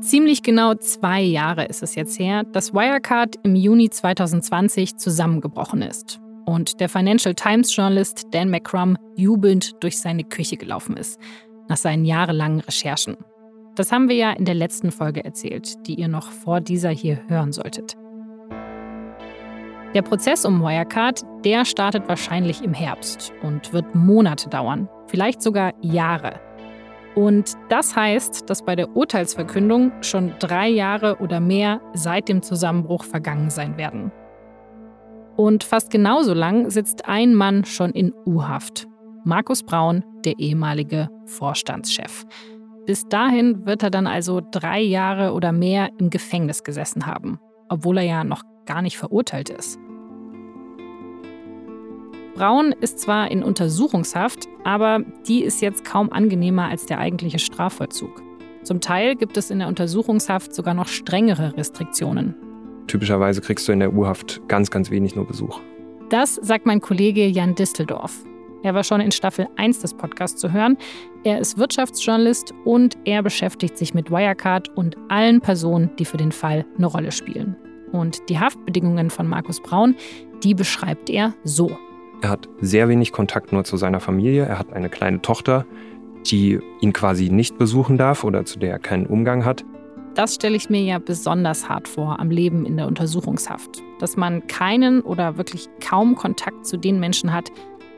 Ziemlich genau zwei Jahre ist es jetzt her, dass Wirecard im Juni 2020 zusammengebrochen ist und der Financial Times-Journalist Dan McCrum jubelnd durch seine Küche gelaufen ist, nach seinen jahrelangen Recherchen. Das haben wir ja in der letzten Folge erzählt, die ihr noch vor dieser hier hören solltet. Der Prozess um Wirecard, der startet wahrscheinlich im Herbst und wird Monate dauern, vielleicht sogar Jahre. Und das heißt, dass bei der Urteilsverkündung schon drei Jahre oder mehr seit dem Zusammenbruch vergangen sein werden. Und fast genauso lang sitzt ein Mann schon in U-Haft. Markus Braun, der ehemalige Vorstandschef. Bis dahin wird er dann also drei Jahre oder mehr im Gefängnis gesessen haben, obwohl er ja noch gar nicht verurteilt ist. Braun ist zwar in Untersuchungshaft, aber die ist jetzt kaum angenehmer als der eigentliche Strafvollzug. Zum Teil gibt es in der Untersuchungshaft sogar noch strengere Restriktionen. Typischerweise kriegst du in der U-Haft ganz, ganz wenig nur Besuch. Das sagt mein Kollege Jan Disteldorf. Er war schon in Staffel 1 des Podcasts zu hören. Er ist Wirtschaftsjournalist und er beschäftigt sich mit Wirecard und allen Personen, die für den Fall eine Rolle spielen. Und die Haftbedingungen von Markus Braun, die beschreibt er so. Er hat sehr wenig Kontakt nur zu seiner Familie. Er hat eine kleine Tochter, die ihn quasi nicht besuchen darf oder zu der er keinen Umgang hat. Das stelle ich mir ja besonders hart vor am Leben in der Untersuchungshaft. Dass man keinen oder wirklich kaum Kontakt zu den Menschen hat,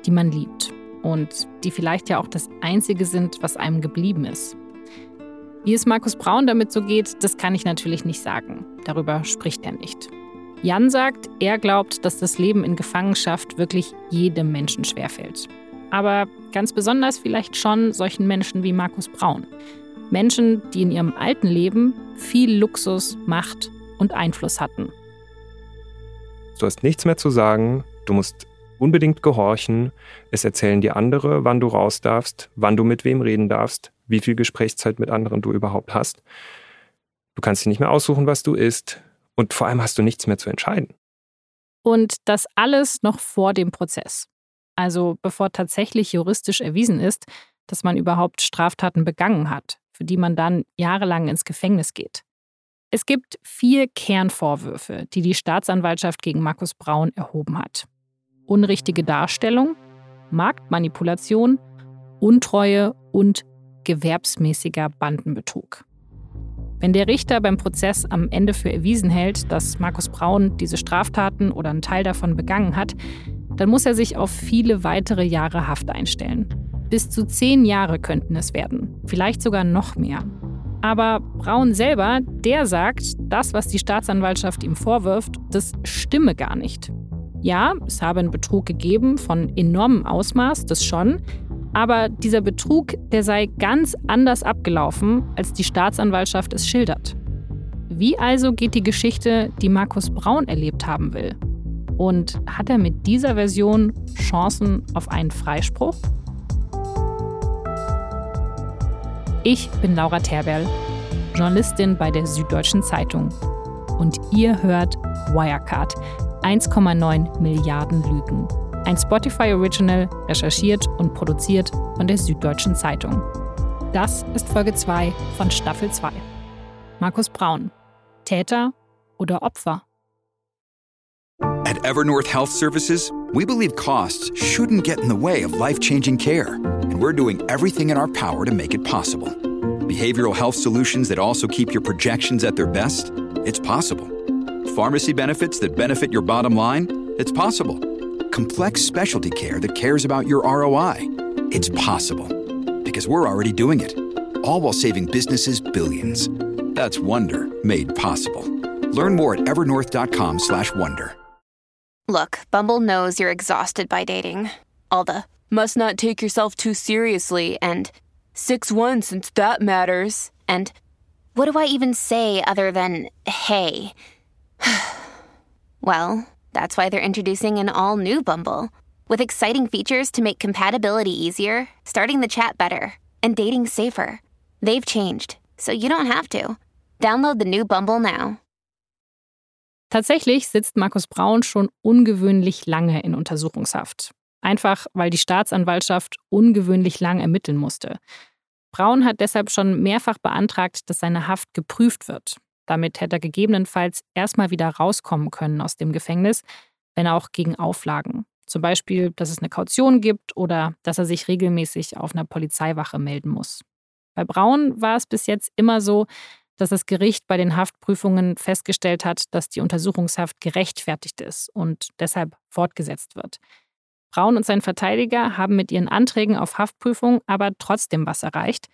die man liebt. Und die vielleicht ja auch das Einzige sind, was einem geblieben ist. Wie es Markus Braun damit so geht, das kann ich natürlich nicht sagen. Darüber spricht er nicht. Jan sagt, er glaubt, dass das Leben in Gefangenschaft wirklich jedem Menschen schwerfällt. Aber ganz besonders vielleicht schon solchen Menschen wie Markus Braun. Menschen, die in ihrem alten Leben viel Luxus, Macht und Einfluss hatten. Du hast nichts mehr zu sagen, du musst unbedingt gehorchen, es erzählen dir andere, wann du raus darfst, wann du mit wem reden darfst, wie viel Gesprächszeit mit anderen du überhaupt hast. Du kannst dir nicht mehr aussuchen, was du isst, und vor allem hast du nichts mehr zu entscheiden. Und das alles noch vor dem Prozess. Also bevor tatsächlich juristisch erwiesen ist, dass man überhaupt Straftaten begangen hat, für die man dann jahrelang ins Gefängnis geht. Es gibt vier Kernvorwürfe, die die Staatsanwaltschaft gegen Markus Braun erhoben hat. Unrichtige Darstellung, Marktmanipulation, Untreue und gewerbsmäßiger Bandenbetrug. Wenn der Richter beim Prozess am Ende für erwiesen hält, dass Markus Braun diese Straftaten oder einen Teil davon begangen hat, dann muss er sich auf viele weitere Jahre Haft einstellen. Bis zu zehn Jahre könnten es werden, vielleicht sogar noch mehr. Aber Braun selber, der sagt, das, was die Staatsanwaltschaft ihm vorwirft, das stimme gar nicht. Ja, es habe einen Betrug gegeben von enormem Ausmaß, das schon, aber dieser Betrug, der sei ganz anders abgelaufen, als die Staatsanwaltschaft es schildert. Wie also geht die Geschichte, die Markus Braun erlebt haben will? Und hat er mit dieser Version Chancen auf einen Freispruch? Ich bin Laura Terberl, Journalistin bei der Süddeutschen Zeitung. Und ihr hört Wirecard, 1,9 Milliarden Lügen. Ein Spotify Original, recherchiert und produziert von der Süddeutschen Zeitung. Das ist Folge 2 von Staffel 2. Markus Braun. Täter oder Opfer? At Evernorth Health Services, we believe costs shouldn't get in the way of life-changing care, and we're doing everything in our power to make it possible. Behavioral health solutions that also keep your projections at their best? It's possible. Pharmacy benefits that benefit your bottom line? It's possible complex specialty care that cares about your ROI. It's possible because we're already doing it, all while saving businesses billions. That's Wonder made possible. Learn more at evernorth.com/wonder. Look, Bumble knows you're exhausted by dating. All the must not take yourself too seriously and 6-1 since that matters. And what do I even say other than hey? well, that's why they're introducing an all new Bumble with exciting features to make compatibility easier, starting the chat better, and dating safer. They've changed, so you don't have to. Download the new Bumble now. Tatsächlich sitzt Markus Braun schon ungewöhnlich lange in Untersuchungshaft. Einfach weil die Staatsanwaltschaft ungewöhnlich lang ermitteln musste. Braun hat deshalb schon mehrfach beantragt, dass seine Haft geprüft wird. Damit hätte er gegebenenfalls erstmal wieder rauskommen können aus dem Gefängnis, wenn auch gegen Auflagen. Zum Beispiel, dass es eine Kaution gibt oder dass er sich regelmäßig auf einer Polizeiwache melden muss. Bei Braun war es bis jetzt immer so, dass das Gericht bei den Haftprüfungen festgestellt hat, dass die Untersuchungshaft gerechtfertigt ist und deshalb fortgesetzt wird. Braun und sein Verteidiger haben mit ihren Anträgen auf Haftprüfung aber trotzdem was erreicht.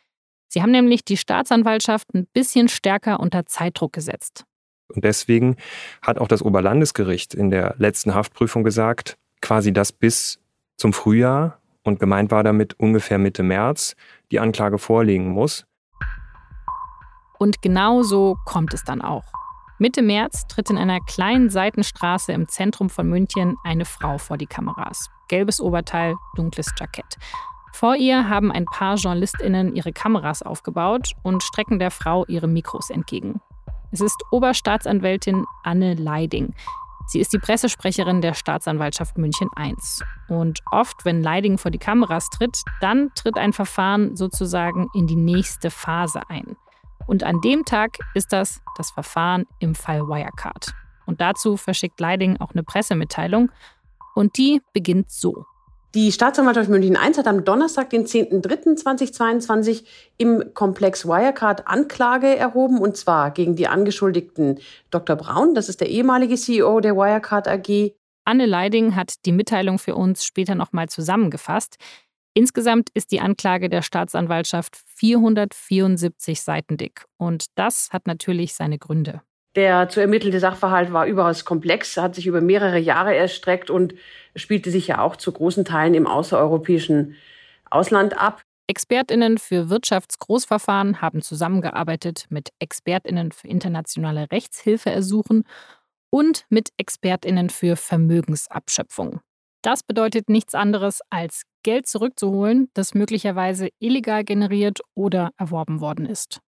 Sie haben nämlich die Staatsanwaltschaft ein bisschen stärker unter Zeitdruck gesetzt. Und deswegen hat auch das Oberlandesgericht in der letzten Haftprüfung gesagt, quasi dass bis zum Frühjahr und gemeint war damit ungefähr Mitte März die Anklage vorliegen muss. Und genau so kommt es dann auch. Mitte März tritt in einer kleinen Seitenstraße im Zentrum von München eine Frau vor die Kameras. Gelbes Oberteil, dunkles Jackett. Vor ihr haben ein paar JournalistInnen ihre Kameras aufgebaut und strecken der Frau ihre Mikros entgegen. Es ist Oberstaatsanwältin Anne Leiding. Sie ist die Pressesprecherin der Staatsanwaltschaft München I. Und oft, wenn Leiding vor die Kameras tritt, dann tritt ein Verfahren sozusagen in die nächste Phase ein. Und an dem Tag ist das das Verfahren im Fall Wirecard. Und dazu verschickt Leiding auch eine Pressemitteilung. Und die beginnt so. Die Staatsanwaltschaft München I hat am Donnerstag, den 10.03.2022 im Komplex Wirecard Anklage erhoben, und zwar gegen die Angeschuldigten Dr. Braun, das ist der ehemalige CEO der Wirecard AG. Anne Leiding hat die Mitteilung für uns später nochmal zusammengefasst. Insgesamt ist die Anklage der Staatsanwaltschaft 474 Seiten dick. Und das hat natürlich seine Gründe. Der zu ermittelnde Sachverhalt war überaus komplex, hat sich über mehrere Jahre erstreckt und spielte sich ja auch zu großen Teilen im außereuropäischen Ausland ab. Expertinnen für Wirtschaftsgroßverfahren haben zusammengearbeitet mit Expertinnen für internationale Rechtshilfeersuchen und mit Expertinnen für Vermögensabschöpfung. Das bedeutet nichts anderes als Geld zurückzuholen, das möglicherweise illegal generiert oder erworben worden ist.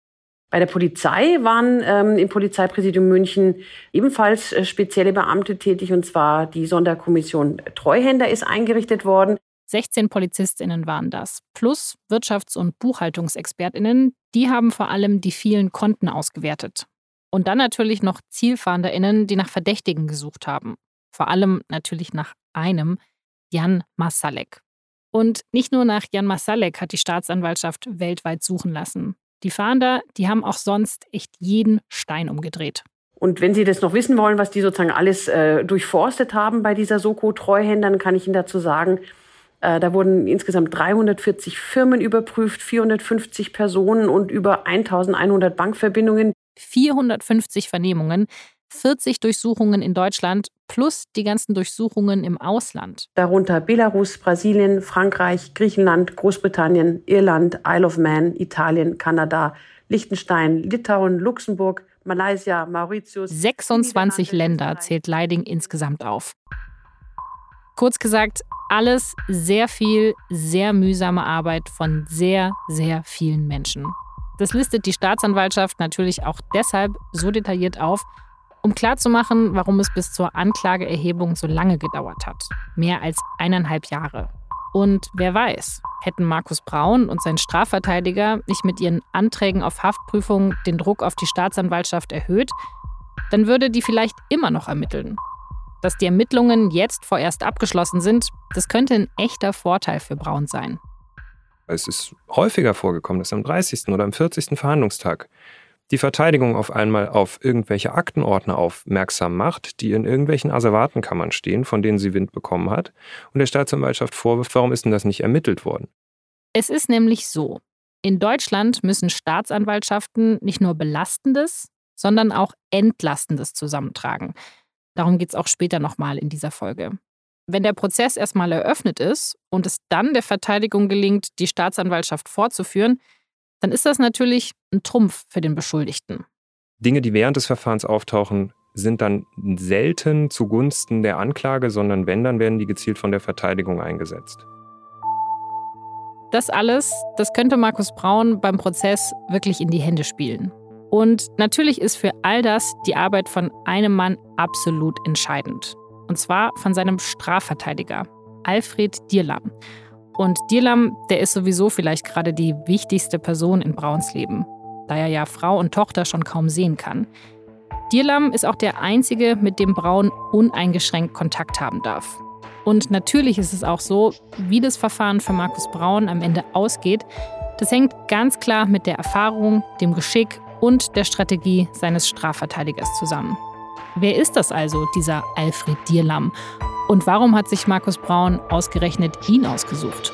Bei der Polizei waren ähm, im Polizeipräsidium München ebenfalls äh, spezielle Beamte tätig, und zwar die Sonderkommission Treuhänder ist eingerichtet worden. 16 Polizistinnen waren das, plus Wirtschafts- und Buchhaltungsexpertinnen, die haben vor allem die vielen Konten ausgewertet. Und dann natürlich noch Zielfahnderinnen, die nach Verdächtigen gesucht haben. Vor allem natürlich nach einem, Jan Masalek. Und nicht nur nach Jan Masalek hat die Staatsanwaltschaft weltweit suchen lassen. Die Fahnder, die haben auch sonst echt jeden Stein umgedreht. Und wenn Sie das noch wissen wollen, was die sozusagen alles äh, durchforstet haben bei dieser Soko-Treuhändern, kann ich Ihnen dazu sagen, äh, da wurden insgesamt 340 Firmen überprüft, 450 Personen und über 1100 Bankverbindungen. 450 Vernehmungen, 40 Durchsuchungen in Deutschland plus die ganzen Durchsuchungen im Ausland. Darunter Belarus, Brasilien, Frankreich, Griechenland, Großbritannien, Irland, Isle of Man, Italien, Kanada, Liechtenstein, Litauen, Luxemburg, Malaysia, Mauritius. 26 Länder zählt Leiding insgesamt auf. Kurz gesagt, alles sehr viel, sehr mühsame Arbeit von sehr, sehr vielen Menschen. Das listet die Staatsanwaltschaft natürlich auch deshalb so detailliert auf, um klarzumachen, warum es bis zur Anklageerhebung so lange gedauert hat. Mehr als eineinhalb Jahre. Und wer weiß, hätten Markus Braun und sein Strafverteidiger nicht mit ihren Anträgen auf Haftprüfung den Druck auf die Staatsanwaltschaft erhöht, dann würde die vielleicht immer noch ermitteln. Dass die Ermittlungen jetzt vorerst abgeschlossen sind, das könnte ein echter Vorteil für Braun sein. Es ist häufiger vorgekommen, dass am 30. oder am 40. Verhandlungstag die Verteidigung auf einmal auf irgendwelche Aktenordner aufmerksam macht, die in irgendwelchen Asservatenkammern stehen, von denen sie Wind bekommen hat, und der Staatsanwaltschaft vorwirft, warum ist denn das nicht ermittelt worden? Es ist nämlich so. In Deutschland müssen Staatsanwaltschaften nicht nur Belastendes, sondern auch Entlastendes zusammentragen. Darum geht es auch später nochmal in dieser Folge. Wenn der Prozess erstmal eröffnet ist und es dann der Verteidigung gelingt, die Staatsanwaltschaft fortzuführen, dann ist das natürlich ein Trumpf für den Beschuldigten. Dinge, die während des Verfahrens auftauchen, sind dann selten zugunsten der Anklage, sondern wenn, dann werden die gezielt von der Verteidigung eingesetzt. Das alles, das könnte Markus Braun beim Prozess wirklich in die Hände spielen. Und natürlich ist für all das die Arbeit von einem Mann absolut entscheidend. Und zwar von seinem Strafverteidiger, Alfred Dierlam. Und Dirlam, der ist sowieso vielleicht gerade die wichtigste Person in Brauns Leben, da er ja Frau und Tochter schon kaum sehen kann. Dirlam ist auch der einzige, mit dem Braun uneingeschränkt Kontakt haben darf. Und natürlich ist es auch so, wie das Verfahren für Markus Braun am Ende ausgeht, das hängt ganz klar mit der Erfahrung, dem Geschick und der Strategie seines Strafverteidigers zusammen. Wer ist das also, dieser Alfred Dierlam? Und warum hat sich Markus Braun ausgerechnet ihn ausgesucht?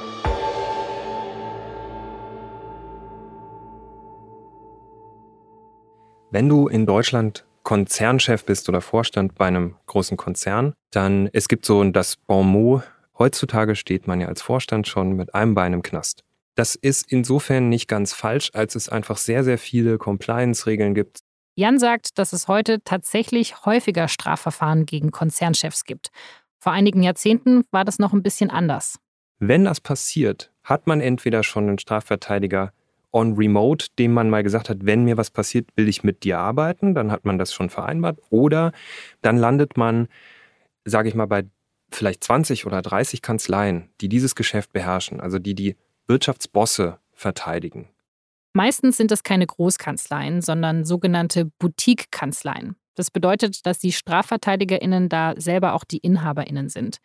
Wenn du in Deutschland Konzernchef bist oder Vorstand bei einem großen Konzern, dann es gibt so das Bon mot, heutzutage steht man ja als Vorstand schon mit einem Bein im Knast. Das ist insofern nicht ganz falsch, als es einfach sehr, sehr viele Compliance-Regeln gibt. Jan sagt, dass es heute tatsächlich häufiger Strafverfahren gegen Konzernchefs gibt. Vor einigen Jahrzehnten war das noch ein bisschen anders. Wenn das passiert, hat man entweder schon einen Strafverteidiger on remote, dem man mal gesagt hat, wenn mir was passiert, will ich mit dir arbeiten, dann hat man das schon vereinbart. Oder dann landet man, sage ich mal, bei vielleicht 20 oder 30 Kanzleien, die dieses Geschäft beherrschen, also die die Wirtschaftsbosse verteidigen. Meistens sind das keine Großkanzleien, sondern sogenannte Boutique-Kanzleien. Das bedeutet, dass die StrafverteidigerInnen da selber auch die InhaberInnen sind.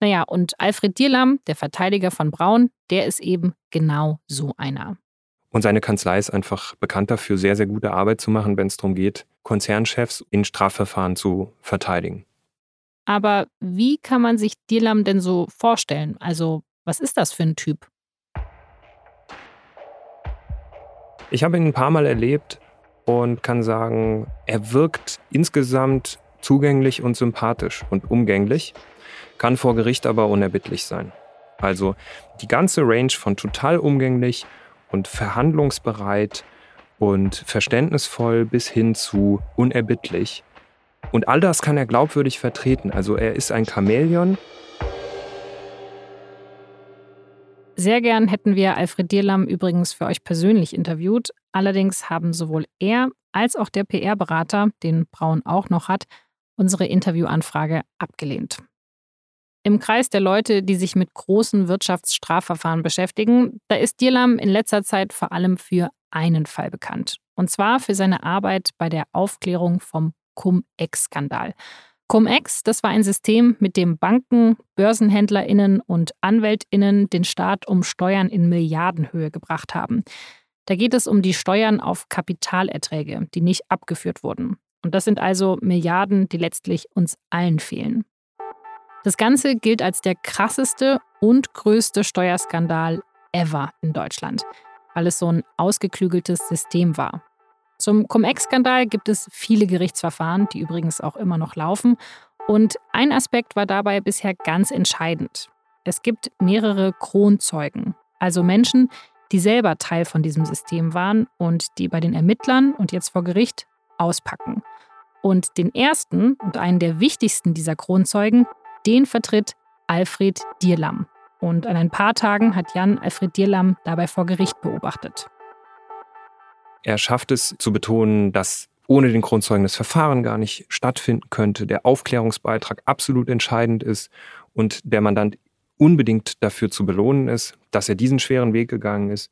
Naja, und Alfred Dierlam, der Verteidiger von Braun, der ist eben genau so einer. Und seine Kanzlei ist einfach bekannt dafür, sehr, sehr gute Arbeit zu machen, wenn es darum geht, Konzernchefs in Strafverfahren zu verteidigen. Aber wie kann man sich Dirlam denn so vorstellen? Also, was ist das für ein Typ? Ich habe ihn ein paar Mal erlebt und kann sagen, er wirkt insgesamt zugänglich und sympathisch und umgänglich, kann vor Gericht aber unerbittlich sein. Also die ganze Range von total umgänglich und verhandlungsbereit und verständnisvoll bis hin zu unerbittlich. Und all das kann er glaubwürdig vertreten. Also er ist ein Chamäleon. Sehr gern hätten wir Alfred Dierlam übrigens für euch persönlich interviewt. Allerdings haben sowohl er als auch der PR-Berater, den Braun auch noch hat, unsere Interviewanfrage abgelehnt. Im Kreis der Leute, die sich mit großen Wirtschaftsstrafverfahren beschäftigen, da ist Dirlam in letzter Zeit vor allem für einen Fall bekannt. Und zwar für seine Arbeit bei der Aufklärung vom Cum-Ex-Skandal. Cum-Ex, das war ein System, mit dem Banken, BörsenhändlerInnen und AnwältInnen den Staat um Steuern in Milliardenhöhe gebracht haben. Da geht es um die Steuern auf Kapitalerträge, die nicht abgeführt wurden. Und das sind also Milliarden, die letztlich uns allen fehlen. Das Ganze gilt als der krasseste und größte Steuerskandal ever in Deutschland, weil es so ein ausgeklügeltes System war. Zum Cum-Ex-Skandal gibt es viele Gerichtsverfahren, die übrigens auch immer noch laufen. Und ein Aspekt war dabei bisher ganz entscheidend. Es gibt mehrere Kronzeugen, also Menschen, die selber Teil von diesem System waren und die bei den Ermittlern und jetzt vor Gericht auspacken. Und den ersten und einen der wichtigsten dieser Kronzeugen, den vertritt Alfred Dierlam. Und an ein paar Tagen hat Jan Alfred Dierlam dabei vor Gericht beobachtet. Er schafft es zu betonen, dass ohne den Grundzeugen das Verfahren gar nicht stattfinden könnte, der Aufklärungsbeitrag absolut entscheidend ist und der Mandant unbedingt dafür zu belohnen ist, dass er diesen schweren Weg gegangen ist.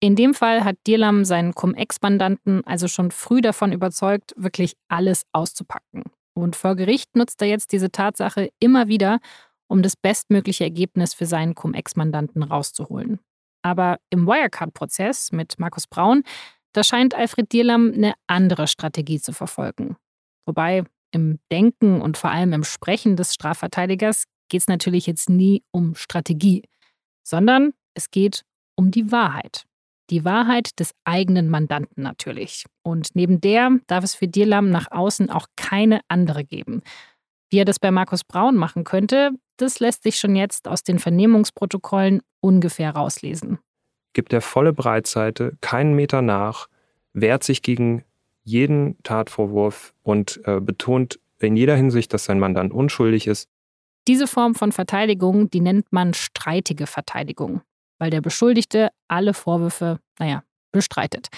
In dem Fall hat Dirlam seinen Cum-Ex-Mandanten also schon früh davon überzeugt, wirklich alles auszupacken. Und vor Gericht nutzt er jetzt diese Tatsache immer wieder, um das bestmögliche Ergebnis für seinen Cum-Ex-Mandanten rauszuholen. Aber im Wirecard-Prozess mit Markus Braun, da scheint Alfred Dierlam eine andere Strategie zu verfolgen. Wobei im Denken und vor allem im Sprechen des Strafverteidigers geht es natürlich jetzt nie um Strategie, sondern es geht um die Wahrheit. Die Wahrheit des eigenen Mandanten natürlich. Und neben der darf es für Dirlam nach außen auch keine andere geben. Wie er das bei Markus Braun machen könnte, das lässt sich schon jetzt aus den Vernehmungsprotokollen ungefähr rauslesen. Gibt er volle Breitseite, keinen Meter nach, wehrt sich gegen jeden Tatvorwurf und äh, betont in jeder Hinsicht, dass sein Mandant unschuldig ist. Diese Form von Verteidigung, die nennt man streitige Verteidigung weil der Beschuldigte alle Vorwürfe, naja, bestreitet.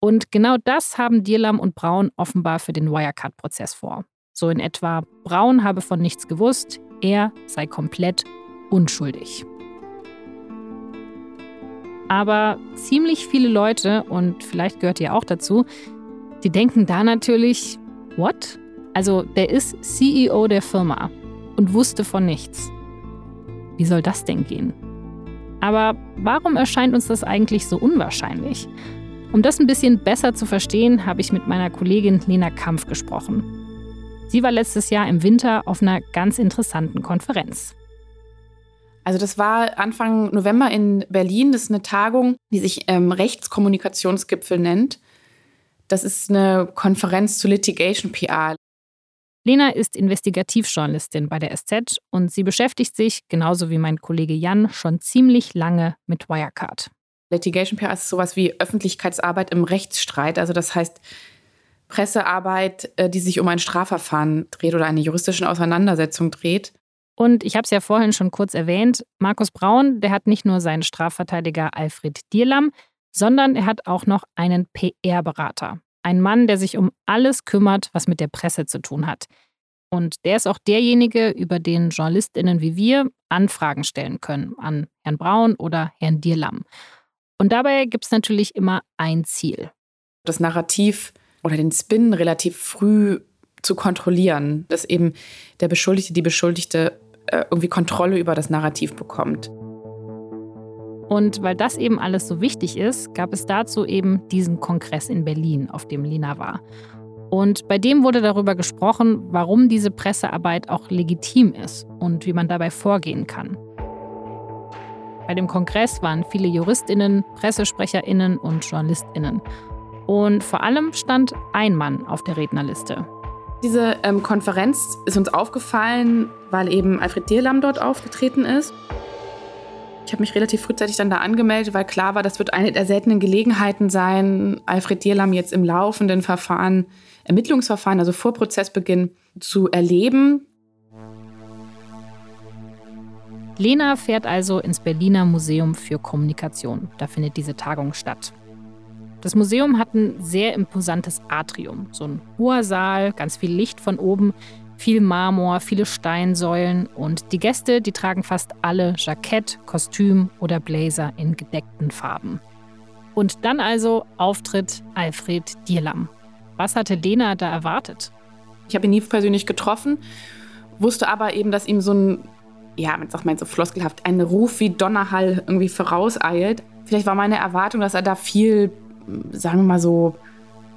Und genau das haben Dierlam und Braun offenbar für den Wirecard-Prozess vor. So in etwa, Braun habe von nichts gewusst, er sei komplett unschuldig. Aber ziemlich viele Leute, und vielleicht gehört ihr auch dazu, die denken da natürlich, what? Also der ist CEO der Firma und wusste von nichts. Wie soll das denn gehen? Aber warum erscheint uns das eigentlich so unwahrscheinlich? Um das ein bisschen besser zu verstehen, habe ich mit meiner Kollegin Lena Kampf gesprochen. Sie war letztes Jahr im Winter auf einer ganz interessanten Konferenz. Also das war Anfang November in Berlin. Das ist eine Tagung, die sich ähm, Rechtskommunikationsgipfel nennt. Das ist eine Konferenz zu Litigation PR. Lena ist Investigativjournalistin bei der SZ und sie beschäftigt sich, genauso wie mein Kollege Jan, schon ziemlich lange mit Wirecard. Litigation PR ist sowas wie Öffentlichkeitsarbeit im Rechtsstreit. Also das heißt Pressearbeit, äh, die sich um ein Strafverfahren dreht oder eine juristische Auseinandersetzung dreht. Und ich habe es ja vorhin schon kurz erwähnt, Markus Braun, der hat nicht nur seinen Strafverteidiger Alfred Dierlam, sondern er hat auch noch einen PR-Berater. Ein Mann, der sich um alles kümmert, was mit der Presse zu tun hat. Und der ist auch derjenige, über den JournalistInnen wie wir Anfragen stellen können an Herrn Braun oder Herrn Dierlam. Und dabei gibt es natürlich immer ein Ziel. Das Narrativ oder den Spin relativ früh zu kontrollieren, dass eben der Beschuldigte, die Beschuldigte äh, irgendwie Kontrolle über das Narrativ bekommt. Und weil das eben alles so wichtig ist, gab es dazu eben diesen Kongress in Berlin, auf dem Lina war. Und bei dem wurde darüber gesprochen, warum diese Pressearbeit auch legitim ist und wie man dabei vorgehen kann. Bei dem Kongress waren viele Juristinnen, Pressesprecherinnen und Journalistinnen. Und vor allem stand ein Mann auf der Rednerliste. Diese ähm, Konferenz ist uns aufgefallen, weil eben Alfred Dierlam dort aufgetreten ist. Ich habe mich relativ frühzeitig dann da angemeldet, weil klar war, das wird eine der seltenen Gelegenheiten sein, Alfred Dierlam jetzt im laufenden Verfahren, Ermittlungsverfahren, also vor Prozessbeginn, zu erleben. Lena fährt also ins Berliner Museum für Kommunikation. Da findet diese Tagung statt. Das Museum hat ein sehr imposantes Atrium. So ein hoher Saal, ganz viel Licht von oben, viel Marmor, viele Steinsäulen und die Gäste, die tragen fast alle Jackett, Kostüm oder Blazer in gedeckten Farben. Und dann also Auftritt Alfred Dierlam. Was hatte Lena da erwartet? Ich habe ihn nie persönlich getroffen, wusste aber eben, dass ihm so ein, ja, man sagt mal so floskelhaft, ein Ruf wie Donnerhall irgendwie vorauseilt. Vielleicht war meine Erwartung, dass er da viel sagen wir mal so,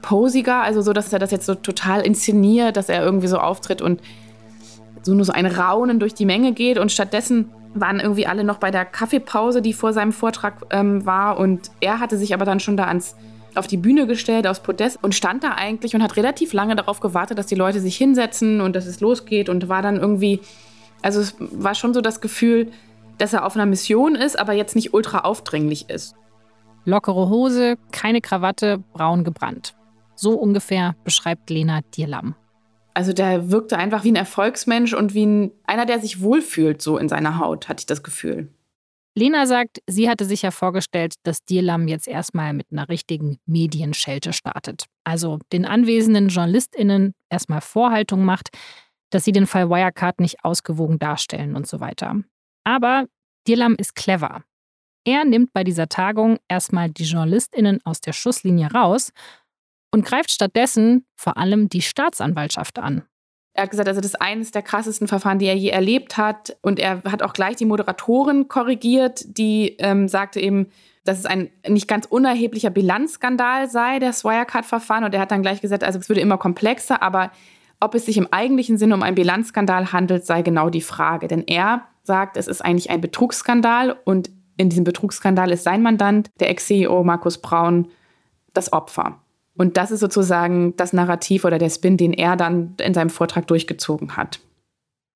posiger, also so, dass er das jetzt so total inszeniert, dass er irgendwie so auftritt und so nur so ein Raunen durch die Menge geht. Und stattdessen waren irgendwie alle noch bei der Kaffeepause, die vor seinem Vortrag ähm, war. Und er hatte sich aber dann schon da ans auf die Bühne gestellt, aufs Podest und stand da eigentlich und hat relativ lange darauf gewartet, dass die Leute sich hinsetzen und dass es losgeht und war dann irgendwie, also es war schon so das Gefühl, dass er auf einer Mission ist, aber jetzt nicht ultra aufdringlich ist. Lockere Hose, keine Krawatte, braun gebrannt. So ungefähr beschreibt Lena Dierlam. Also der wirkte einfach wie ein Erfolgsmensch und wie ein, einer, der sich wohlfühlt so in seiner Haut, hatte ich das Gefühl. Lena sagt, sie hatte sich ja vorgestellt, dass Dierlam jetzt erstmal mit einer richtigen Medienschelte startet. Also den anwesenden JournalistInnen erstmal Vorhaltung macht, dass sie den Fall Wirecard nicht ausgewogen darstellen und so weiter. Aber Dierlam ist clever. Er nimmt bei dieser Tagung erstmal die JournalistInnen aus der Schusslinie raus und greift stattdessen vor allem die Staatsanwaltschaft an. Er hat gesagt, also das ist eines der krassesten Verfahren, die er je erlebt hat. Und er hat auch gleich die Moderatorin korrigiert, die ähm, sagte eben, dass es ein nicht ganz unerheblicher Bilanzskandal sei, das Wirecard-Verfahren. Und er hat dann gleich gesagt, also es würde immer komplexer, aber ob es sich im eigentlichen Sinne um einen Bilanzskandal handelt, sei genau die Frage. Denn er sagt, es ist eigentlich ein Betrugsskandal und in diesem Betrugsskandal ist sein Mandant, der Ex-CEO Markus Braun, das Opfer. Und das ist sozusagen das Narrativ oder der Spin, den er dann in seinem Vortrag durchgezogen hat.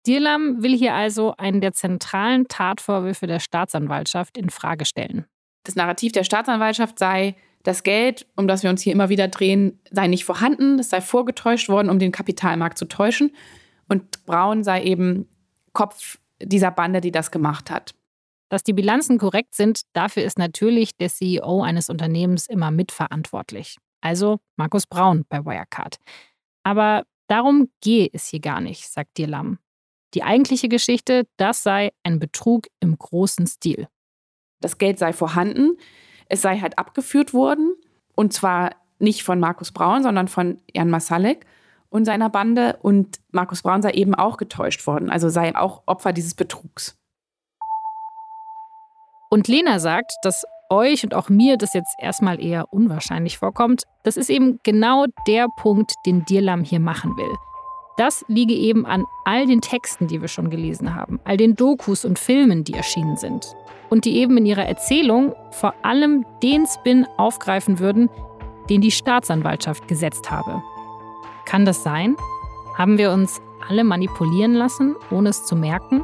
Dirlam will hier also einen der zentralen Tatvorwürfe der Staatsanwaltschaft in Frage stellen. Das Narrativ der Staatsanwaltschaft sei, das Geld, um das wir uns hier immer wieder drehen, sei nicht vorhanden, es sei vorgetäuscht worden, um den Kapitalmarkt zu täuschen. Und Braun sei eben Kopf dieser Bande, die das gemacht hat. Dass die Bilanzen korrekt sind, dafür ist natürlich der CEO eines Unternehmens immer mitverantwortlich. Also Markus Braun bei Wirecard. Aber darum gehe es hier gar nicht, sagt Dirlam. Die eigentliche Geschichte, das sei ein Betrug im großen Stil. Das Geld sei vorhanden. es sei halt abgeführt worden. Und zwar nicht von Markus Braun, sondern von Jan Masalek und seiner Bande. Und Markus Braun sei eben auch getäuscht worden, also sei auch Opfer dieses Betrugs. Und Lena sagt, dass euch und auch mir das jetzt erstmal eher unwahrscheinlich vorkommt. Das ist eben genau der Punkt, den Dirlam hier machen will. Das liege eben an all den Texten, die wir schon gelesen haben, all den Dokus und Filmen, die erschienen sind. Und die eben in ihrer Erzählung vor allem den Spin aufgreifen würden, den die Staatsanwaltschaft gesetzt habe. Kann das sein? Haben wir uns alle manipulieren lassen, ohne es zu merken?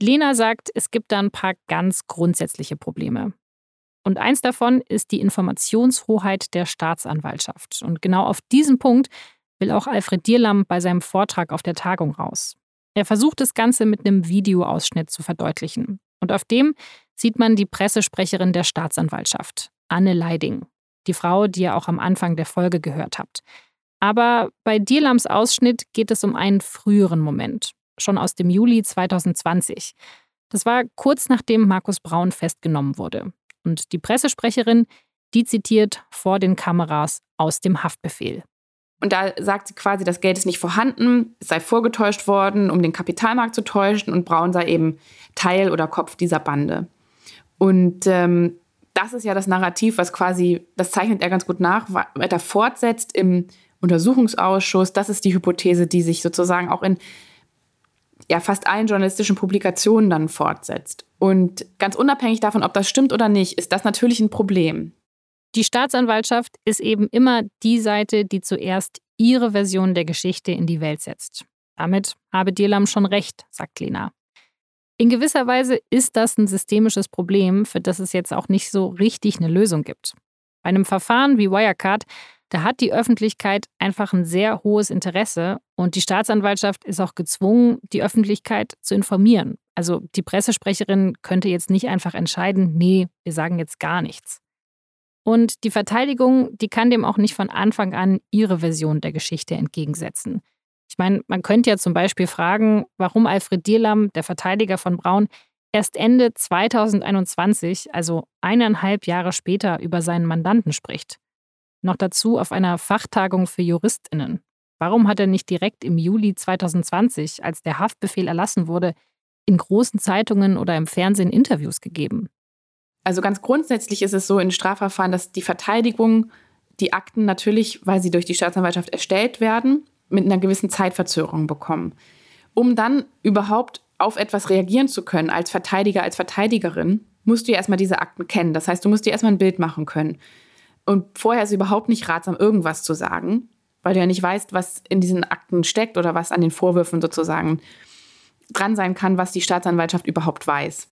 Lena sagt, es gibt da ein paar ganz grundsätzliche Probleme. Und eins davon ist die Informationshoheit der Staatsanwaltschaft. Und genau auf diesen Punkt will auch Alfred Dierlam bei seinem Vortrag auf der Tagung raus. Er versucht das Ganze mit einem Videoausschnitt zu verdeutlichen. Und auf dem sieht man die Pressesprecherin der Staatsanwaltschaft, Anne Leiding, die Frau, die ihr auch am Anfang der Folge gehört habt. Aber bei Dierlams Ausschnitt geht es um einen früheren Moment, schon aus dem Juli 2020. Das war kurz nachdem Markus Braun festgenommen wurde. Und die Pressesprecherin, die zitiert vor den Kameras aus dem Haftbefehl. Und da sagt sie quasi, das Geld ist nicht vorhanden, es sei vorgetäuscht worden, um den Kapitalmarkt zu täuschen und Braun sei eben Teil oder Kopf dieser Bande. Und ähm, das ist ja das Narrativ, was quasi, das zeichnet er ganz gut nach, weiter fortsetzt im Untersuchungsausschuss. Das ist die Hypothese, die sich sozusagen auch in ja, fast allen journalistischen Publikationen dann fortsetzt. Und ganz unabhängig davon, ob das stimmt oder nicht, ist das natürlich ein Problem. Die Staatsanwaltschaft ist eben immer die Seite, die zuerst ihre Version der Geschichte in die Welt setzt. Damit habe Dirlam schon recht, sagt Lena. In gewisser Weise ist das ein systemisches Problem, für das es jetzt auch nicht so richtig eine Lösung gibt. Bei einem Verfahren wie Wirecard da hat die Öffentlichkeit einfach ein sehr hohes Interesse und die Staatsanwaltschaft ist auch gezwungen, die Öffentlichkeit zu informieren. Also die Pressesprecherin könnte jetzt nicht einfach entscheiden, nee, wir sagen jetzt gar nichts. Und die Verteidigung, die kann dem auch nicht von Anfang an ihre Version der Geschichte entgegensetzen. Ich meine, man könnte ja zum Beispiel fragen, warum Alfred Dierlam, der Verteidiger von Braun, erst Ende 2021, also eineinhalb Jahre später, über seinen Mandanten spricht. Noch dazu auf einer Fachtagung für JuristInnen. Warum hat er nicht direkt im Juli 2020, als der Haftbefehl erlassen wurde, in großen Zeitungen oder im Fernsehen Interviews gegeben? Also ganz grundsätzlich ist es so in Strafverfahren, dass die Verteidigung die Akten natürlich, weil sie durch die Staatsanwaltschaft erstellt werden, mit einer gewissen Zeitverzögerung bekommen. Um dann überhaupt auf etwas reagieren zu können als Verteidiger, als Verteidigerin, musst du ja erstmal diese Akten kennen. Das heißt, du musst dir erstmal ein Bild machen können. Und vorher ist es überhaupt nicht ratsam, irgendwas zu sagen, weil du ja nicht weißt, was in diesen Akten steckt oder was an den Vorwürfen sozusagen dran sein kann, was die Staatsanwaltschaft überhaupt weiß.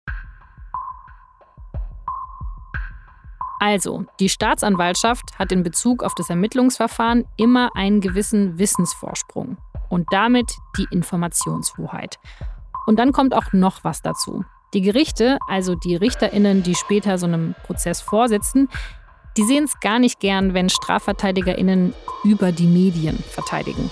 Also, die Staatsanwaltschaft hat in Bezug auf das Ermittlungsverfahren immer einen gewissen Wissensvorsprung und damit die Informationshoheit. Und dann kommt auch noch was dazu. Die Gerichte, also die Richterinnen, die später so einem Prozess vorsitzen, die sehen es gar nicht gern, wenn StrafverteidigerInnen über die Medien verteidigen.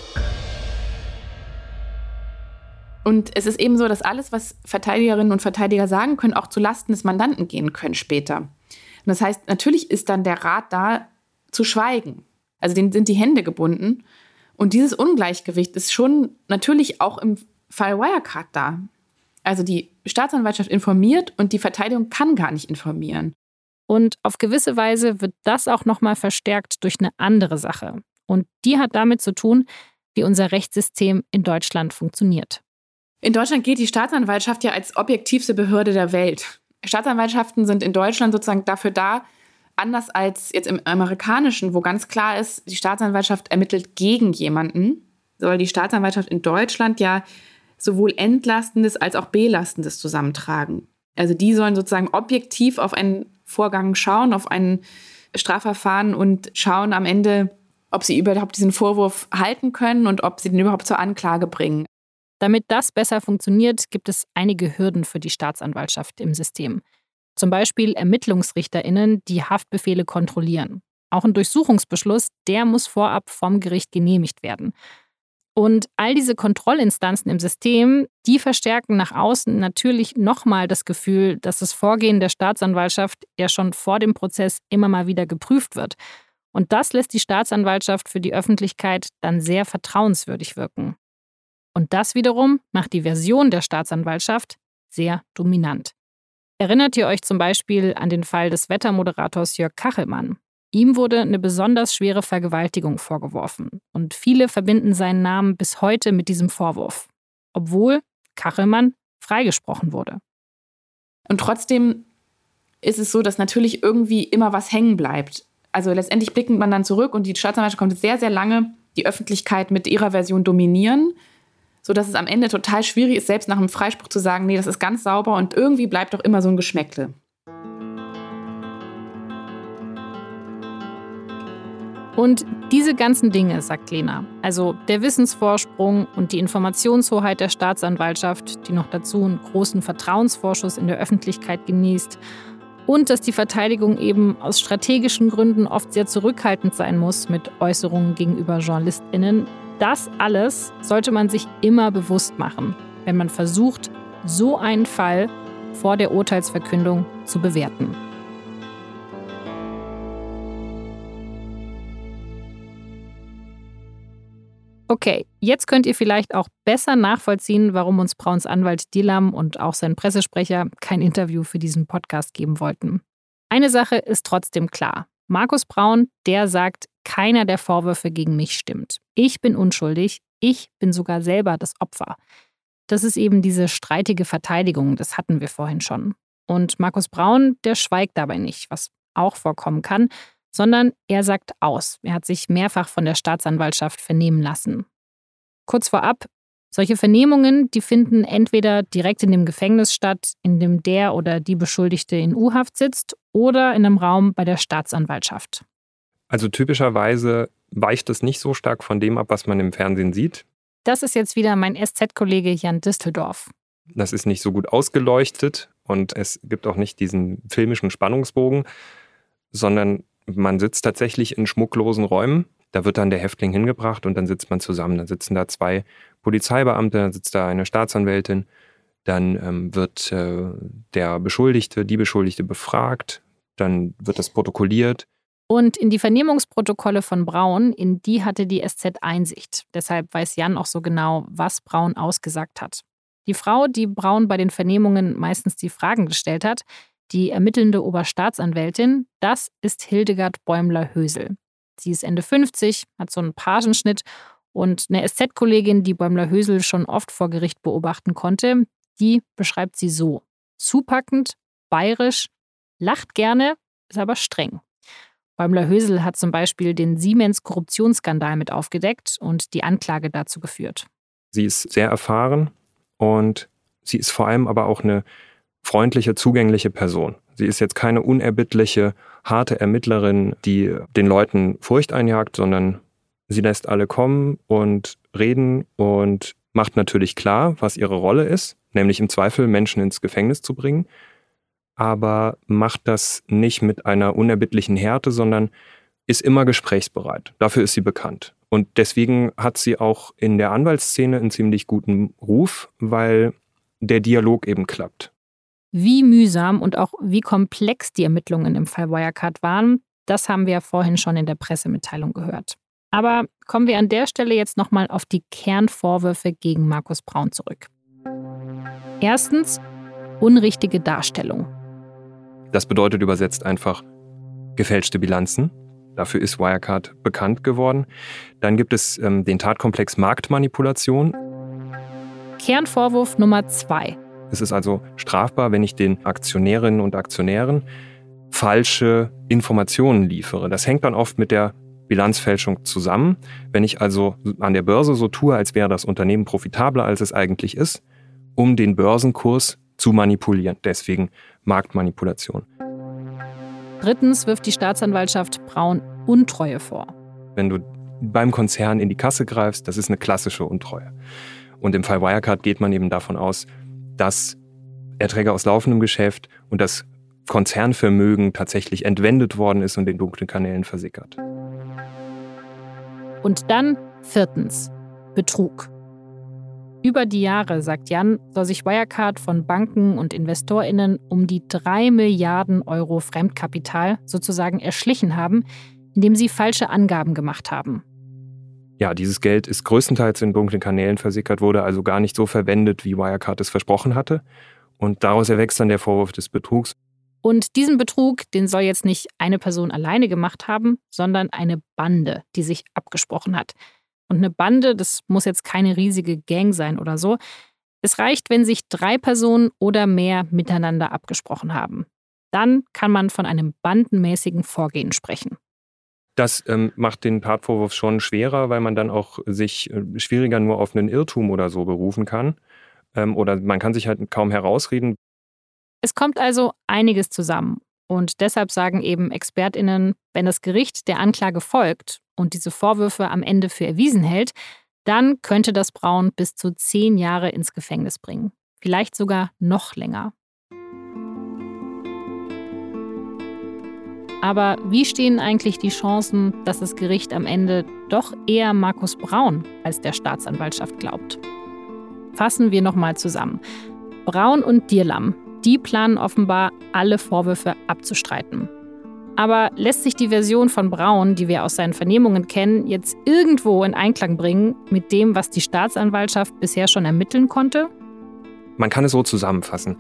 Und es ist eben so, dass alles, was Verteidigerinnen und Verteidiger sagen können, auch zu Lasten des Mandanten gehen können später. Und das heißt, natürlich ist dann der Rat da zu schweigen. Also denen sind die Hände gebunden. Und dieses Ungleichgewicht ist schon natürlich auch im Fall Wirecard da. Also die Staatsanwaltschaft informiert und die Verteidigung kann gar nicht informieren. Und auf gewisse Weise wird das auch nochmal verstärkt durch eine andere Sache. Und die hat damit zu tun, wie unser Rechtssystem in Deutschland funktioniert. In Deutschland gilt die Staatsanwaltschaft ja als objektivste Behörde der Welt. Staatsanwaltschaften sind in Deutschland sozusagen dafür da, Anders als jetzt im amerikanischen, wo ganz klar ist, die Staatsanwaltschaft ermittelt gegen jemanden, soll die Staatsanwaltschaft in Deutschland ja sowohl Entlastendes als auch Belastendes zusammentragen. Also die sollen sozusagen objektiv auf einen Vorgang schauen, auf ein Strafverfahren und schauen am Ende, ob sie überhaupt diesen Vorwurf halten können und ob sie den überhaupt zur Anklage bringen. Damit das besser funktioniert, gibt es einige Hürden für die Staatsanwaltschaft im System. Zum Beispiel ErmittlungsrichterInnen, die Haftbefehle kontrollieren. Auch ein Durchsuchungsbeschluss, der muss vorab vom Gericht genehmigt werden. Und all diese Kontrollinstanzen im System, die verstärken nach außen natürlich nochmal das Gefühl, dass das Vorgehen der Staatsanwaltschaft ja schon vor dem Prozess immer mal wieder geprüft wird. Und das lässt die Staatsanwaltschaft für die Öffentlichkeit dann sehr vertrauenswürdig wirken. Und das wiederum macht die Version der Staatsanwaltschaft sehr dominant. Erinnert ihr euch zum Beispiel an den Fall des Wettermoderators Jörg Kachelmann? Ihm wurde eine besonders schwere Vergewaltigung vorgeworfen und viele verbinden seinen Namen bis heute mit diesem Vorwurf, obwohl Kachelmann freigesprochen wurde. Und trotzdem ist es so, dass natürlich irgendwie immer was hängen bleibt. Also letztendlich blickt man dann zurück und die Staatsanwaltschaft konnte sehr, sehr lange die Öffentlichkeit mit ihrer Version dominieren so dass es am Ende total schwierig ist, selbst nach einem Freispruch zu sagen, nee, das ist ganz sauber und irgendwie bleibt doch immer so ein Geschmäckle. Und diese ganzen Dinge, sagt Lena, also der Wissensvorsprung und die Informationshoheit der Staatsanwaltschaft, die noch dazu einen großen Vertrauensvorschuss in der Öffentlichkeit genießt, und dass die Verteidigung eben aus strategischen Gründen oft sehr zurückhaltend sein muss mit Äußerungen gegenüber JournalistInnen, das alles sollte man sich immer bewusst machen, wenn man versucht, so einen Fall vor der Urteilsverkündung zu bewerten. Okay, jetzt könnt ihr vielleicht auch besser nachvollziehen, warum uns Brauns Anwalt Dilam und auch sein Pressesprecher kein Interview für diesen Podcast geben wollten. Eine Sache ist trotzdem klar. Markus Braun, der sagt, keiner der Vorwürfe gegen mich stimmt. Ich bin unschuldig, ich bin sogar selber das Opfer. Das ist eben diese streitige Verteidigung, das hatten wir vorhin schon. Und Markus Braun, der schweigt dabei nicht, was auch vorkommen kann, sondern er sagt aus. Er hat sich mehrfach von der Staatsanwaltschaft vernehmen lassen. Kurz vorab, solche Vernehmungen, die finden entweder direkt in dem Gefängnis statt, in dem der oder die Beschuldigte in U-Haft sitzt, oder in einem Raum bei der Staatsanwaltschaft. Also typischerweise weicht es nicht so stark von dem ab, was man im Fernsehen sieht. Das ist jetzt wieder mein SZ-Kollege Jan Disteldorf. Das ist nicht so gut ausgeleuchtet und es gibt auch nicht diesen filmischen Spannungsbogen, sondern man sitzt tatsächlich in schmucklosen Räumen. Da wird dann der Häftling hingebracht und dann sitzt man zusammen. Dann sitzen da zwei Polizeibeamte, dann sitzt da eine Staatsanwältin, dann ähm, wird äh, der Beschuldigte, die Beschuldigte befragt, dann wird das protokolliert und in die Vernehmungsprotokolle von Braun, in die hatte die SZ Einsicht. Deshalb weiß Jan auch so genau, was Braun ausgesagt hat. Die Frau, die Braun bei den Vernehmungen meistens die Fragen gestellt hat, die ermittelnde Oberstaatsanwältin, das ist Hildegard Bäumler-Hösel. Sie ist Ende 50, hat so einen Pagenschnitt und eine SZ-Kollegin, die Bäumler-Hösel schon oft vor Gericht beobachten konnte, die beschreibt sie so. Zupackend, bayerisch, lacht gerne, ist aber streng. Bäumler-Hösel hat zum Beispiel den Siemens-Korruptionsskandal mit aufgedeckt und die Anklage dazu geführt. Sie ist sehr erfahren und sie ist vor allem aber auch eine freundliche, zugängliche Person. Sie ist jetzt keine unerbittliche, harte Ermittlerin, die den Leuten Furcht einjagt, sondern sie lässt alle kommen und reden und macht natürlich klar, was ihre Rolle ist, nämlich im Zweifel Menschen ins Gefängnis zu bringen aber macht das nicht mit einer unerbittlichen Härte, sondern ist immer gesprächsbereit. Dafür ist sie bekannt. Und deswegen hat sie auch in der Anwaltsszene einen ziemlich guten Ruf, weil der Dialog eben klappt. Wie mühsam und auch wie komplex die Ermittlungen im Fall Wirecard waren, das haben wir ja vorhin schon in der Pressemitteilung gehört. Aber kommen wir an der Stelle jetzt nochmal auf die Kernvorwürfe gegen Markus Braun zurück. Erstens, unrichtige Darstellung. Das bedeutet übersetzt einfach gefälschte Bilanzen. Dafür ist Wirecard bekannt geworden. Dann gibt es ähm, den Tatkomplex Marktmanipulation. Kernvorwurf Nummer zwei. Es ist also strafbar, wenn ich den Aktionärinnen und Aktionären falsche Informationen liefere. Das hängt dann oft mit der Bilanzfälschung zusammen. Wenn ich also an der Börse so tue, als wäre das Unternehmen profitabler, als es eigentlich ist, um den Börsenkurs zu manipulieren. Deswegen Marktmanipulation. Drittens wirft die Staatsanwaltschaft Braun Untreue vor. Wenn du beim Konzern in die Kasse greifst, das ist eine klassische Untreue. Und im Fall Wirecard geht man eben davon aus, dass Erträge aus laufendem Geschäft und das Konzernvermögen tatsächlich entwendet worden ist und in dunklen Kanälen versickert. Und dann viertens, Betrug. Über die Jahre, sagt Jan, soll sich Wirecard von Banken und InvestorInnen um die 3 Milliarden Euro Fremdkapital sozusagen erschlichen haben, indem sie falsche Angaben gemacht haben. Ja, dieses Geld ist größtenteils in dunklen Kanälen versickert, wurde also gar nicht so verwendet, wie Wirecard es versprochen hatte. Und daraus erwächst dann der Vorwurf des Betrugs. Und diesen Betrug, den soll jetzt nicht eine Person alleine gemacht haben, sondern eine Bande, die sich abgesprochen hat. Und eine Bande, das muss jetzt keine riesige Gang sein oder so. Es reicht, wenn sich drei Personen oder mehr miteinander abgesprochen haben. Dann kann man von einem bandenmäßigen Vorgehen sprechen. Das ähm, macht den Tatvorwurf schon schwerer, weil man dann auch sich äh, schwieriger nur auf einen Irrtum oder so berufen kann. Ähm, oder man kann sich halt kaum herausreden. Es kommt also einiges zusammen. Und deshalb sagen eben Expertinnen, wenn das Gericht der Anklage folgt und diese Vorwürfe am Ende für erwiesen hält, dann könnte das Braun bis zu zehn Jahre ins Gefängnis bringen. Vielleicht sogar noch länger. Aber wie stehen eigentlich die Chancen, dass das Gericht am Ende doch eher Markus Braun als der Staatsanwaltschaft glaubt? Fassen wir nochmal zusammen. Braun und Dierlam, die planen offenbar, alle Vorwürfe abzustreiten. Aber lässt sich die Version von Braun, die wir aus seinen Vernehmungen kennen, jetzt irgendwo in Einklang bringen mit dem, was die Staatsanwaltschaft bisher schon ermitteln konnte? Man kann es so zusammenfassen.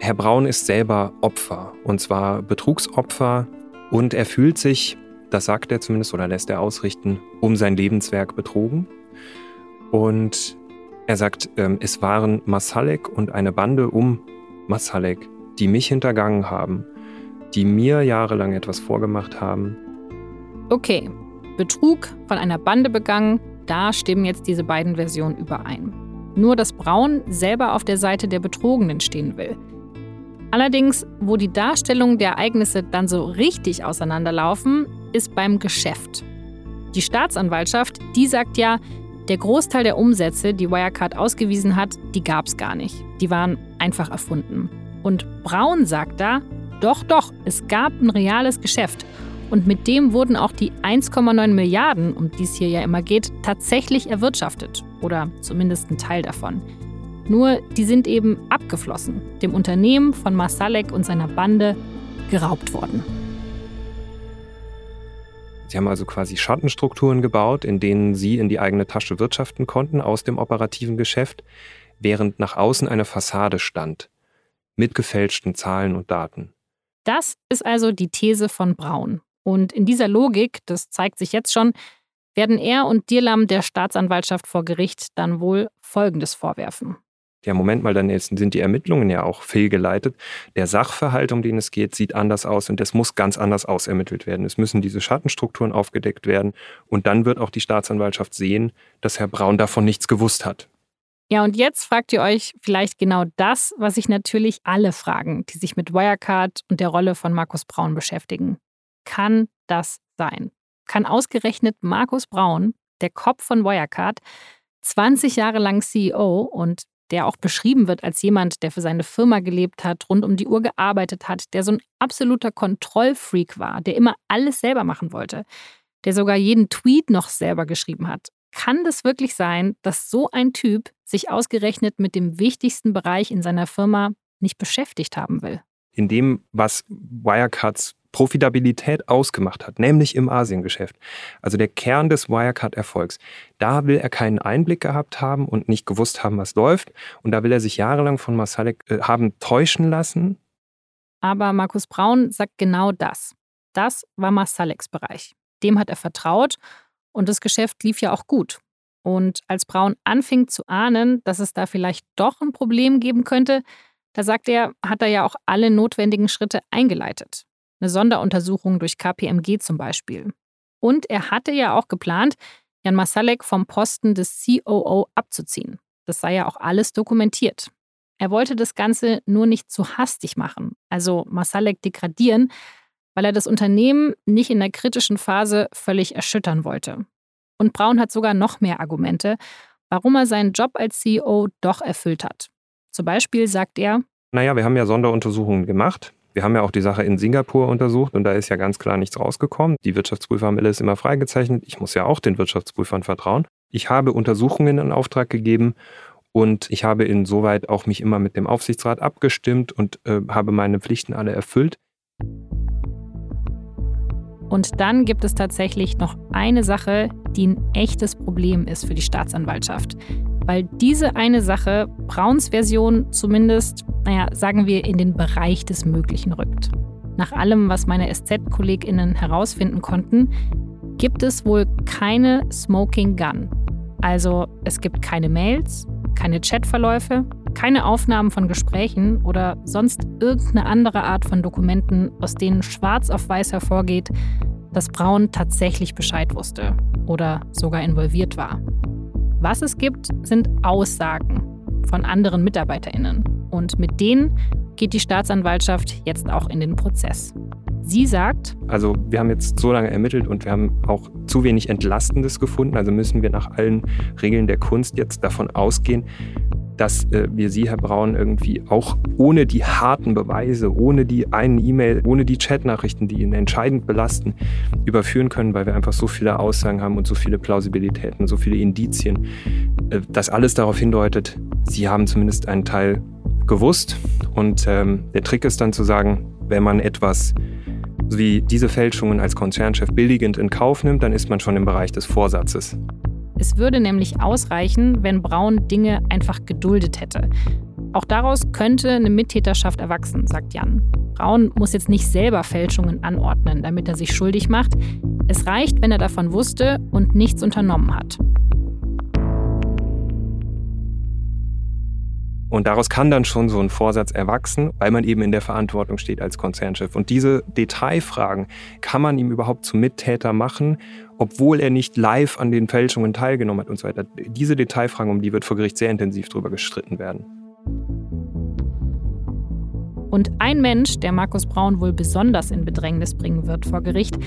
Herr Braun ist selber Opfer, und zwar Betrugsopfer, und er fühlt sich, das sagt er zumindest oder lässt er ausrichten, um sein Lebenswerk betrogen. Und er sagt, ähm, es waren Masalek und eine Bande um Masalek, die mich hintergangen haben, die mir jahrelang etwas vorgemacht haben. Okay, Betrug von einer Bande begangen, da stimmen jetzt diese beiden Versionen überein. Nur dass Braun selber auf der Seite der Betrogenen stehen will. Allerdings, wo die Darstellungen der Ereignisse dann so richtig auseinanderlaufen, ist beim Geschäft. Die Staatsanwaltschaft, die sagt ja, der Großteil der Umsätze, die Wirecard ausgewiesen hat, die gab es gar nicht. Die waren einfach erfunden. Und Braun sagt da, doch, doch, es gab ein reales Geschäft. Und mit dem wurden auch die 1,9 Milliarden, um die es hier ja immer geht, tatsächlich erwirtschaftet. Oder zumindest ein Teil davon. Nur die sind eben abgeflossen, dem Unternehmen von Masalek und seiner Bande geraubt worden. Sie haben also quasi Schattenstrukturen gebaut, in denen Sie in die eigene Tasche wirtschaften konnten aus dem operativen Geschäft, während nach außen eine Fassade stand mit gefälschten Zahlen und Daten. Das ist also die These von Braun. Und in dieser Logik, das zeigt sich jetzt schon, werden er und Dirlam der Staatsanwaltschaft vor Gericht dann wohl Folgendes vorwerfen ja, Moment mal, dann sind die Ermittlungen ja auch fehlgeleitet. Der Sachverhalt, um den es geht, sieht anders aus und es muss ganz anders ausermittelt werden. Es müssen diese Schattenstrukturen aufgedeckt werden und dann wird auch die Staatsanwaltschaft sehen, dass Herr Braun davon nichts gewusst hat. Ja, und jetzt fragt ihr euch vielleicht genau das, was sich natürlich alle fragen, die sich mit Wirecard und der Rolle von Markus Braun beschäftigen. Kann das sein? Kann ausgerechnet Markus Braun, der Kopf von Wirecard, 20 Jahre lang CEO und der auch beschrieben wird als jemand, der für seine Firma gelebt hat, rund um die Uhr gearbeitet hat, der so ein absoluter Kontrollfreak war, der immer alles selber machen wollte, der sogar jeden Tweet noch selber geschrieben hat. Kann das wirklich sein, dass so ein Typ sich ausgerechnet mit dem wichtigsten Bereich in seiner Firma nicht beschäftigt haben will? In dem, was Wirecards Profitabilität ausgemacht hat, nämlich im Asiengeschäft. Also der Kern des Wirecard-Erfolgs. Da will er keinen Einblick gehabt haben und nicht gewusst haben, was läuft. Und da will er sich jahrelang von Masalek äh, haben täuschen lassen. Aber Markus Braun sagt genau das. Das war Masaleks Bereich. Dem hat er vertraut und das Geschäft lief ja auch gut. Und als Braun anfing zu ahnen, dass es da vielleicht doch ein Problem geben könnte, da sagt er, hat er ja auch alle notwendigen Schritte eingeleitet. Eine Sonderuntersuchung durch KPMG zum Beispiel. Und er hatte ja auch geplant, Jan Masalek vom Posten des COO abzuziehen. Das sei ja auch alles dokumentiert. Er wollte das Ganze nur nicht zu hastig machen, also Masalek degradieren, weil er das Unternehmen nicht in der kritischen Phase völlig erschüttern wollte. Und Braun hat sogar noch mehr Argumente, warum er seinen Job als CEO doch erfüllt hat. Zum Beispiel sagt er, naja, wir haben ja Sonderuntersuchungen gemacht. Wir haben ja auch die Sache in Singapur untersucht und da ist ja ganz klar nichts rausgekommen. Die Wirtschaftsprüfer haben alles immer freigezeichnet. Ich muss ja auch den Wirtschaftsprüfern vertrauen. Ich habe Untersuchungen in Auftrag gegeben und ich habe insoweit auch mich immer mit dem Aufsichtsrat abgestimmt und äh, habe meine Pflichten alle erfüllt. Und dann gibt es tatsächlich noch eine Sache, die ein echtes Problem ist für die Staatsanwaltschaft. Weil diese eine Sache Brauns Version zumindest, naja, sagen wir, in den Bereich des Möglichen rückt. Nach allem, was meine SZ-KollegInnen herausfinden konnten, gibt es wohl keine Smoking Gun. Also es gibt keine Mails, keine Chatverläufe, keine Aufnahmen von Gesprächen oder sonst irgendeine andere Art von Dokumenten, aus denen schwarz auf weiß hervorgeht, dass Braun tatsächlich Bescheid wusste oder sogar involviert war. Was es gibt, sind Aussagen von anderen Mitarbeiterinnen. Und mit denen geht die Staatsanwaltschaft jetzt auch in den Prozess. Sie sagt, also wir haben jetzt so lange ermittelt und wir haben auch zu wenig Entlastendes gefunden, also müssen wir nach allen Regeln der Kunst jetzt davon ausgehen, dass äh, wir Sie, Herr Braun, irgendwie auch ohne die harten Beweise, ohne die einen E-Mail, ohne die Chatnachrichten, die ihn entscheidend belasten, überführen können, weil wir einfach so viele Aussagen haben und so viele Plausibilitäten, so viele Indizien, äh, dass alles darauf hindeutet, Sie haben zumindest einen Teil gewusst. Und ähm, der Trick ist dann zu sagen, wenn man etwas wie diese Fälschungen als Konzernchef billigend in Kauf nimmt, dann ist man schon im Bereich des Vorsatzes. Es würde nämlich ausreichen, wenn Braun Dinge einfach geduldet hätte. Auch daraus könnte eine Mittäterschaft erwachsen, sagt Jan. Braun muss jetzt nicht selber Fälschungen anordnen, damit er sich schuldig macht. Es reicht, wenn er davon wusste und nichts unternommen hat. Und daraus kann dann schon so ein Vorsatz erwachsen, weil man eben in der Verantwortung steht als Konzernchef. Und diese Detailfragen, kann man ihm überhaupt zum Mittäter machen, obwohl er nicht live an den Fälschungen teilgenommen hat und so weiter. Diese Detailfragen, um die wird vor Gericht sehr intensiv drüber gestritten werden. Und ein Mensch, der Markus Braun wohl besonders in Bedrängnis bringen wird vor Gericht,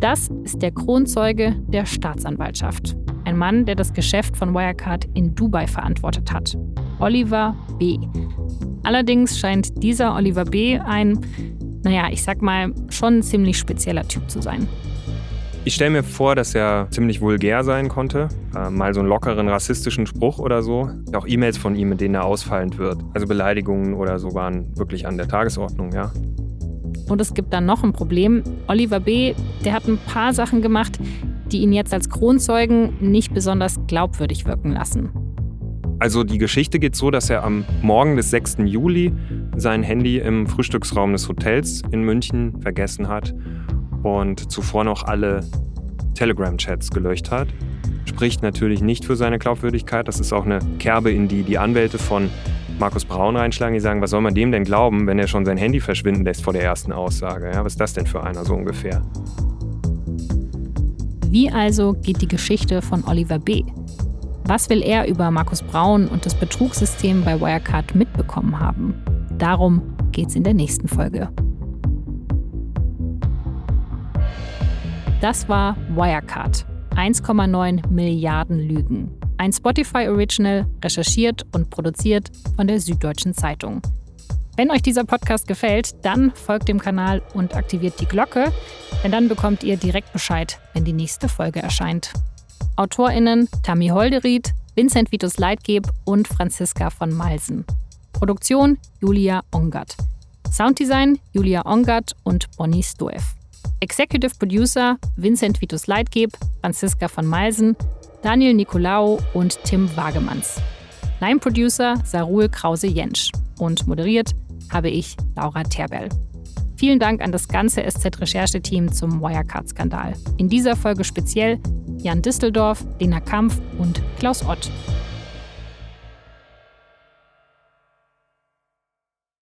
das ist der Kronzeuge der Staatsanwaltschaft. Ein Mann, der das Geschäft von Wirecard in Dubai verantwortet hat. Oliver B. Allerdings scheint dieser Oliver B. ein, naja, ich sag mal, schon ein ziemlich spezieller Typ zu sein. Ich stelle mir vor, dass er ziemlich vulgär sein konnte. Äh, mal so einen lockeren rassistischen Spruch oder so. Auch E-Mails von ihm, in denen er ausfallend wird. Also Beleidigungen oder so waren wirklich an der Tagesordnung, ja. Und es gibt dann noch ein Problem. Oliver B., der hat ein paar Sachen gemacht, die ihn jetzt als Kronzeugen nicht besonders glaubwürdig wirken lassen. Also die Geschichte geht so, dass er am Morgen des 6. Juli sein Handy im Frühstücksraum des Hotels in München vergessen hat und zuvor noch alle Telegram-Chats gelöscht hat. Spricht natürlich nicht für seine Glaubwürdigkeit. Das ist auch eine Kerbe, in die die Anwälte von Markus Braun reinschlagen. Die sagen, was soll man dem denn glauben, wenn er schon sein Handy verschwinden lässt vor der ersten Aussage? Ja, was ist das denn für einer so ungefähr? Wie also geht die Geschichte von Oliver B.? Was will er über Markus Braun und das Betrugssystem bei Wirecard mitbekommen haben? Darum geht's in der nächsten Folge. Das war Wirecard. 1,9 Milliarden Lügen. Ein Spotify Original, recherchiert und produziert von der Süddeutschen Zeitung. Wenn euch dieser Podcast gefällt, dann folgt dem Kanal und aktiviert die Glocke, denn dann bekommt ihr direkt Bescheid, wenn die nächste Folge erscheint. AutorInnen Tammy Holderied, Vincent Vitus Leitgeb und Franziska von Malsen. Produktion Julia Ongert. Sounddesign Julia Ongert und Bonnie Stoev. Executive Producer Vincent Vitus Leitgeb, Franziska von Malsen, Daniel Nicolaou und Tim Wagemanns. Line Producer Sarul Krause-Jensch. Und moderiert habe ich Laura Terberl. Vielen Dank an das ganze SZ-Rechercheteam zum Wirecard-Skandal. In dieser Folge speziell Jan Disteldorf, Lena Kampf und Klaus Ott.